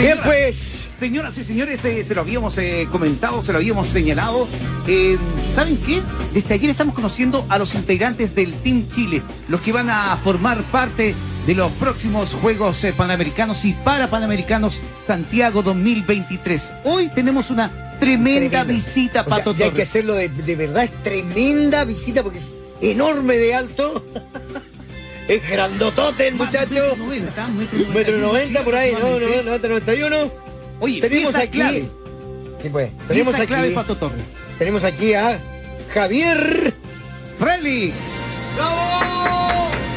Bien, pues. Señoras y señores, eh, se lo habíamos eh, comentado, se lo habíamos señalado. Eh, ¿Saben qué? Desde ayer estamos conociendo a los integrantes del Team Chile, los que van a formar parte de los próximos Juegos Panamericanos y para Panamericanos Santiago 2023. Hoy tenemos una tremenda, Tremenda. visita, O sea, Pato y hay que hacerlo de, de verdad, es tremenda visita porque es enorme de alto. Es grandotote el muchacho. Metro 90, Un metro noventa por ahí, no, no, aproximadamente. 90, 91. Oye, Tenemos pieza aquí. clave. Sí, pues, tenemos Pieza aquí. clave, Pato Torres. Tenemos aquí a Javier Freli.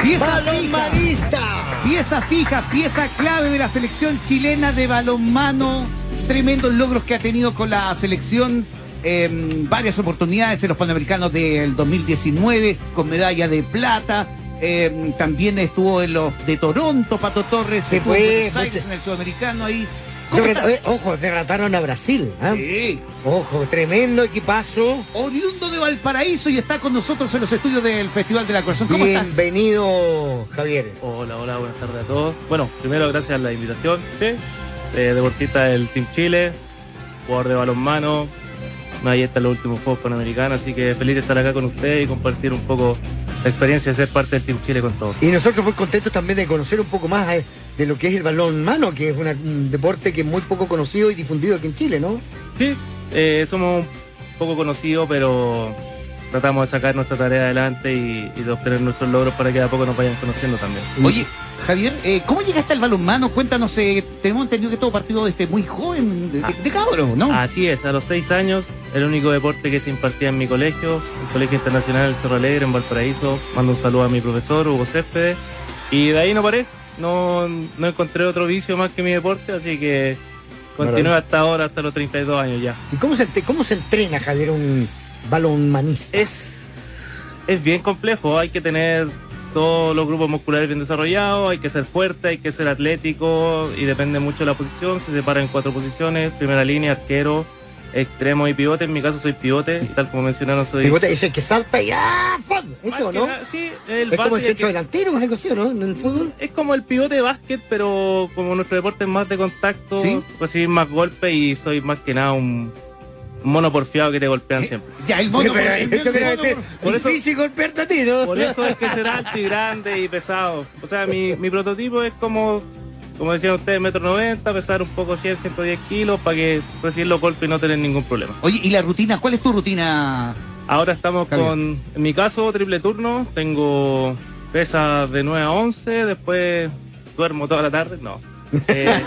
Pieza fija. Balonmanista. Pieza fija, pieza clave de la selección chilena de balonmano. Tremendos logros que ha tenido con la selección. en varias oportunidades en los Panamericanos del 2019 con medalla de plata. Em, también estuvo en los de Toronto, Pato Torres. Sí, estuvo en Buenos Aires, mucha- en el sudamericano ahí. ¿Cómo Derrota- estás? eh, ojo, derrotaron a Brasil. ¿ah? Sí. Ojo, tremendo equipazo. Oriundo de Valparaíso y está con nosotros en los estudios del Festival de la Corazón. ¿Cómo estás? Bienvenido, Javier. Hola, hola, buenas tardes a todos. Bueno, primero gracias a la invitación, sí. Eh, deportista del Team Chile, jugador de balonmano, ahí está en los últimos Juegos Panamericanos, así que feliz de estar acá con ustedes y compartir un poco la experiencia de ser parte del Team Chile con todos. Y nosotros muy contentos también de conocer un poco más eh, de lo que es el balón mano, que es una- un deporte que es muy poco conocido y difundido aquí en Chile, ¿no? Sí, eh, somos poco conocidos, pero tratamos de sacar nuestra tarea adelante y, y de obtener nuestros logros para que de a poco nos vayan conociendo también. Oye, Javier, eh, ¿cómo llegaste al balonmano? Cuéntanos, eh, tenemos entendido que todo partido desde muy joven, de, de cabro, ¿no? Así es, a los seis años, el único deporte que se impartía en mi colegio, el Colegio Internacional del Cerro Alegre en Valparaíso. Mando un saludo a mi profesor, Hugo Céspedes. Y de ahí no paré, no, no encontré otro vicio más que mi deporte, así que continué hasta ahora, hasta los 32 años ya. ¿Y cómo se, cómo se entrena, Javier, un balonmanista? Es, es bien complejo, hay que tener todos los grupos musculares bien desarrollados, hay que ser fuerte, hay que ser atlético y depende mucho de la posición, se separa en cuatro posiciones, primera línea, arquero, extremo y pivote, en mi caso soy pivote, y tal como mencionaron soy... Pivote, Ese que salta y ¡ah! ¡fum! Eso, ¿no? nada, sí, el Es como el centro que- delantero, algo así, ¿no? En el fútbol. es como el pivote de básquet, pero como nuestro deporte es más de contacto, Sí. recibir más golpes y soy más que nada un mono porfiado que te golpean siempre. Ya, el mono. Sí, por- el yo creo que mono por- por eso- difícil golpearte a ti, ¿no? Por eso es que ser alto y grande y pesado. O sea, mi, mi prototipo es como, como decían ustedes, metro noventa, pesar un poco 100, 110 kilos para que recibir los golpes y no tener ningún problema. Oye, ¿y la rutina? ¿Cuál es tu rutina? Ahora estamos Javier. con, en mi caso, triple turno. Tengo pesas de 9 a 11, después duermo toda la tarde. No. Eh,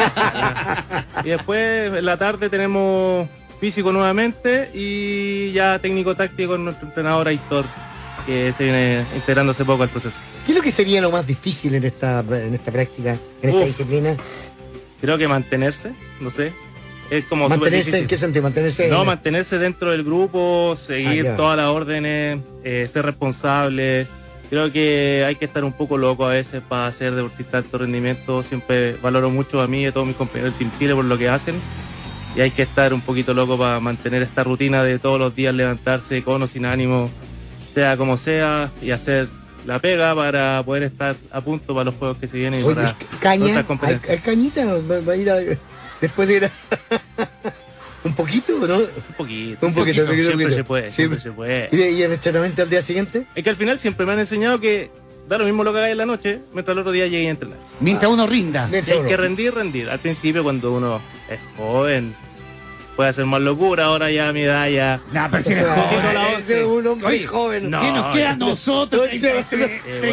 y después en la tarde tenemos físico nuevamente y ya técnico táctico con nuestro entrenador Aitor, que se viene integrando hace poco al proceso. ¿Qué es lo que sería lo más difícil en esta, en esta práctica, en esta Uf. disciplina? Creo que mantenerse, no sé. Es como Mantenerse, ¿en qué sentido? Mantenerse. No, mantenerse dentro del grupo, seguir Ah, todas las órdenes, eh, ser responsable. Creo que hay que estar un poco loco a veces para ser deportista de alto rendimiento. Siempre valoro mucho a mí y a todos mis compañeros del Team Chile por lo que hacen. Y hay que estar un poquito loco para mantener esta rutina de todos los días levantarse con o sin ánimo, sea como sea, y hacer la pega para poder estar a punto para los juegos que se vienen y para caña, otras ¿hay, competencias. hay cañita? ¿Va, va a ir a- después de ir a- un poquito, ¿no? Un poquito, Un poquito, poquito, siempre poquito. se puede, Siempre. siempre se puede. ¿Y, el entrenamiento al día siguiente? Es que al final siempre me han enseñado que da lo mismo lo que hagáis en la noche, mientras el otro día llegue a entrenar. Mientras uno rinda. Si hay que rendir, rendir. Al principio, cuando uno es joven, puede hacer más locura. Ahora ya a mi edad ya. Nah, pero si eres es joven, un hombre Oye, joven. no. ¿Qué nos queda a nosotros?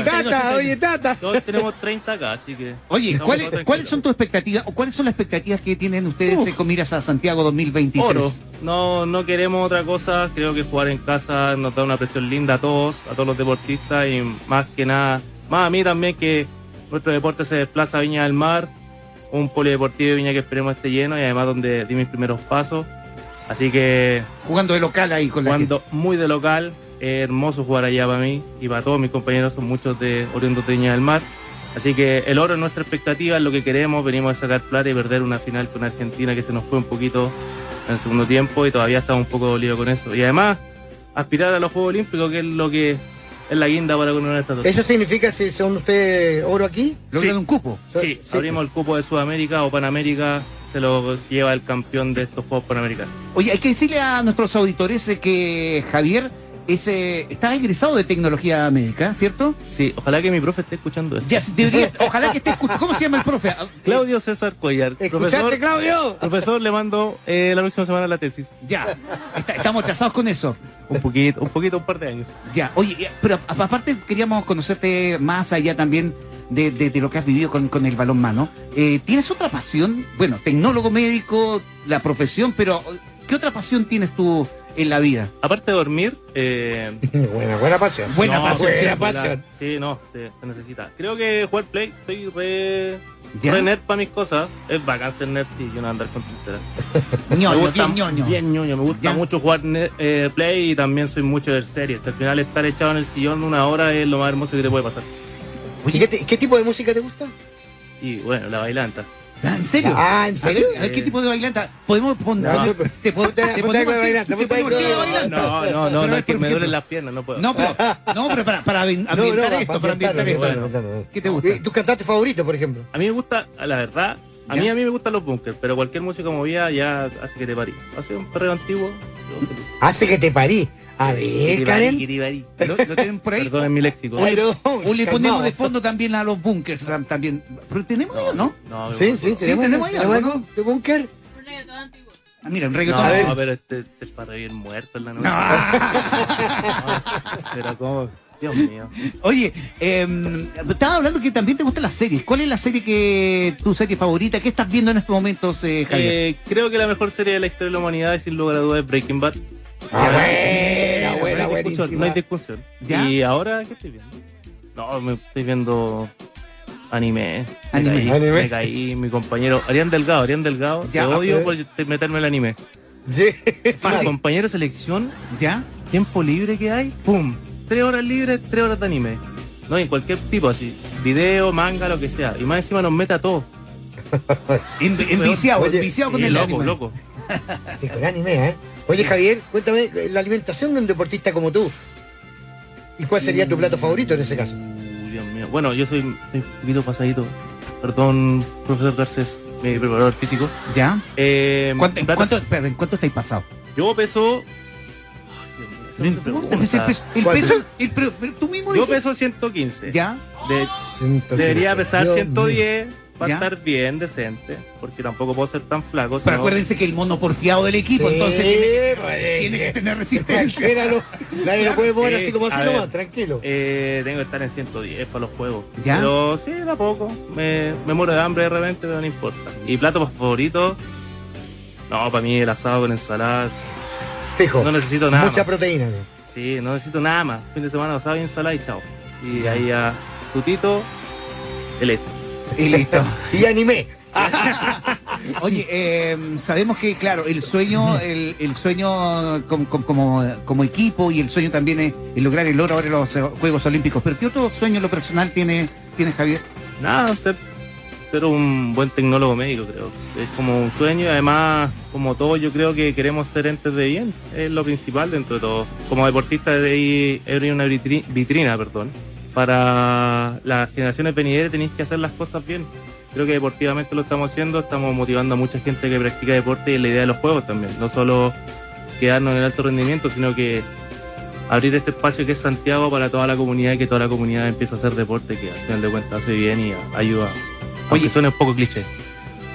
Tata, oye, Tata. Todos tenemos 30 acá, así que. Oye, ¿cuáles, ¿cuáles son tus expectativas o cuáles son las expectativas que tienen ustedes Uf. eh, con miras a Santiago 2023? Oro. No, no queremos otra cosa. Creo que jugar en casa nos da una presión linda a todos, a todos los deportistas y más que nada, más a mí también que nuestro deporte se desplaza a Viña del Mar, un polideportivo de Viña que esperemos esté lleno y además donde di mis primeros pasos. Así que Jugando de local ahí con la jugando muy de local, es hermoso jugar allá para mí y para todos mis compañeros, son muchos de oriundos de Viña del Mar. Así que el oro es nuestra expectativa, es lo que queremos, venimos a sacar plata y perder una final con Argentina que se nos fue un poquito en el segundo tiempo y todavía estamos un poco dolidos con eso. Y además, aspirar a los Juegos Olímpicos, que es lo que es la guinda para coronar esta torre. ¿Eso significa si son ustedes oro aquí? Logran Sí. un cupo. Sí, Sí. abrimos el cupo de Sudamérica o Panamérica se lo lleva el campeón de estos Juegos Panamericanos. Oye, hay que decirle a nuestros auditores que Javier es, eh, está egresado de tecnología médica, ¿cierto? Sí, ojalá que mi profe esté escuchando esto. Ya, debería, ojalá que esté escuchando. ¿Cómo se llama el profe? Claudio César Cuellar. ¿Escuchaste, Claudio? Profesor, le mando eh, la próxima semana la tesis. Ya, está- estamos atrasados con eso. Un poquito, un poquito, un par de años. Ya, oye, pero aparte queríamos conocerte más allá también de, de- de lo que has vivido con, con el balón mano. Eh, ¿Tienes otra pasión? Bueno, tecnólogo médico, la profesión, pero ¿qué otra pasión tienes tú en la vida? Aparte de dormir, eh, Buena, buena pasión. Buena no, pasión, sí, buena la-. Sí, no, se, se necesita. Creo que jugar play, soy re, ¿Ya? re nerd para mis cosas. Es bacán ser nerd y yo no andar con tonteras. ñoño, gusta, bien ñoño. Bien ñoño. Me gusta Ya. mucho jugar eh, play y también soy mucho de series. Al final estar echado en el sillón una hora es lo más hermoso que te puede pasar. ¿Y qué, te- qué tipo de música te gusta? Y bueno, la bailanta. Ah, ¿En serio? Ah, ¿en serio? A ver, a ver, ¿qué tipo de bailanta? ¿Podemos poner? No, te, ponte- te de ti- bailanta, te de bailanta. No, no, no, Pero no, es que me duelen las piernas, no puedo. No, pero, no, pero para, para ambi- ambientar No, no, esto, para ambientar esto. bueno. ¿Qué te gusta? ¿Tus cantantes favoritos, por ejemplo? A mí me gusta, la verdad, a ¿Ya? mí a mí me gustan los bunkers, pero cualquier música movida ya hace que te parí. Hace un perreo antiguo. Hace que te parí. A ver, Karen. kiribarí. ¿Lo, lo tienen por ahí? Perdonen mi léxico. Pero, O le calmado. ponemos de fondo también a los bunkers tam- también. Pero tenemos ellos, ¿no? No, me Sí, sí, tenemos, tenemos ahí tenemos algo, algo de búnker. Ah, mira, un No, reggaetón. ver. pero este, este es para reír muerto en la noche. Ah. Pero como, Dios mío. Oye, eh, estaba hablando que también te gustan las series. ¿Cuál es la serie que tu serie favorita? ¿Qué estás viendo en estos momentos, eh, Javier? Eh, creo que la mejor serie de la historia de la humanidad, sin lugar a dudas, es Breaking Bad. Ah, buena, no hay buena, discusión, buenísima. no hay discusión. ¿Ya? ¿Y ahora qué estoy viendo? No, me estoy viendo anime. Me Anime. caí, Anime. me caí, mi compañero. Arián Delgado, Arián Delgado. Ya, te odio por meterme el anime. Sí. Mi compañero de selección, ¿Ya? tiempo libre que hay, ¡pum! Tres horas libres, tres horas de anime. No, en cualquier tipo así. Video, manga, lo que sea. Y más encima nos mete a todos. En- enviciado, enviciado con el loco, anime. loco. Sí, con anime, ¿eh? Oye, Javier, cuéntame la alimentación de un deportista como tú. ¿Y cuál sería tu plato favorito en ese caso? Uy, Dios mío. Bueno, yo soy, soy un poquito pasadito. Perdón, profesor Garcés, mi preparador físico. ¿Ya? Eh, ¿Cuánto, en plato- cuánto, espera, ¿en cuánto estáis pasados? Yo peso. El peso, el ¿Cuánto? peso- el- pero, pero tú mismo Yo peso 115. ¿Ya? De- 115. debería pesar Dios 110 para ¿Ya? estar bien, decente. Porque tampoco puedo ser tan flaco. Pero sino- acuérdense que el mono porfiado del equipo, Sí, entonces tiene, pues, tiene que tener resistencia. Tranquilo, Nadie lo puede mover Sí, así como así nomás, tranquilo. Eh, tengo que estar en 110 para los juegos. ¿Ya? Pero sí, de a poco. Me, me muero de hambre de repente, pero no importa. ¿Y plato favorito? No, para mí el asado con ensalada. Fijo. No necesito nada. Mucha más. proteína. ¿no? Sí, no necesito nada más. Fin de semana asado y ensalada y chao. Y ahí a tutito, el este. Y listo. Y anime. Oye, eh, sabemos que, claro, el sueño, el, el sueño como, como- equipo y el sueño también es, es lograr el oro ahora en los eh, Juegos Olímpicos. Pero ¿qué otro sueño en lo personal tiene, tiene Javier? Nada, ser, ser un buen tecnólogo médico, creo. Es como un sueño y además, como todos, yo creo que queremos ser entes de bien. Es lo principal dentro de todo. Como deportista de ahí, una vitri- vitrina, perdón. Para las generaciones venideras tenéis que hacer las cosas bien. Creo que deportivamente lo estamos haciendo, estamos motivando a mucha gente que practica deporte y la idea de los juegos también. No solo quedarnos en el alto rendimiento, sino que abrir este espacio que es Santiago para toda la comunidad y que toda la comunidad empiece a hacer deporte que al final de cuentas hace bien y ayuda. Oye, suena un poco cliché.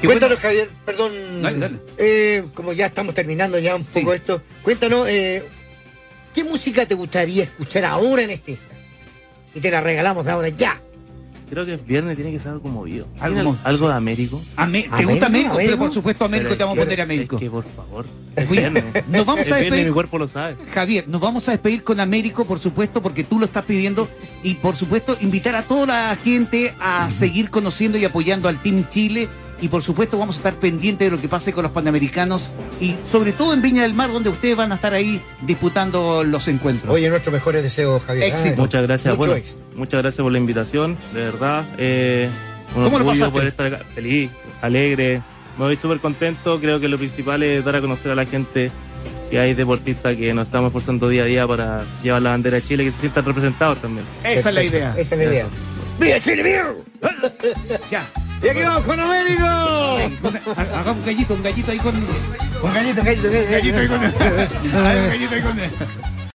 Cuéntanos, Javier, perdón. Dale, dale. eh, como ya estamos terminando ya un Sí. poco esto, cuéntanos, eh, ¿qué música te gustaría escuchar ahora en este instante? Y te la regalamos de ahora ya. Creo que es viernes tiene que ser algo movido. Algo ¿Tiene mo- algo de Américo? Ame- ¿Te gusta Américo? Pero por supuesto Américo Pero te vamos a poner Américo. Es que por favor, Oye, es viernes. Nos vamos Es a despedir. mi cuerpo lo sabe. Javier, nos vamos a despedir con Américo, por supuesto, porque tú lo estás pidiendo. Y por supuesto, invitar a toda la gente a seguir conociendo y apoyando al Team Chile. Y por supuesto, vamos a estar pendientes de lo que pase con los panamericanos. Y sobre todo en Viña del Mar, donde ustedes van a estar ahí disputando los encuentros. Oye, nuestros mejores deseos, Javier. Éxito. Ah, Muchas gracias. Mucho bueno, éxito. muchas gracias por la invitación, de verdad. Eh, un ¿Cómo lo pasaste? poder estar acá. Feliz, alegre. Me voy súper contento. Creo que lo principal es dar a conocer a la gente que hay deportistas que nos estamos esforzando día a día para llevar la bandera de Chile, que se sientan representados también. Esa es la idea. Esa es la idea. ¡Viva Chile! Ya. Y aquí vamos con Américo. Ha- Hagamos un gallito, un gallito ahí con. Un gallito, gallito, Un gallito ahí con. Un gallito ahí con.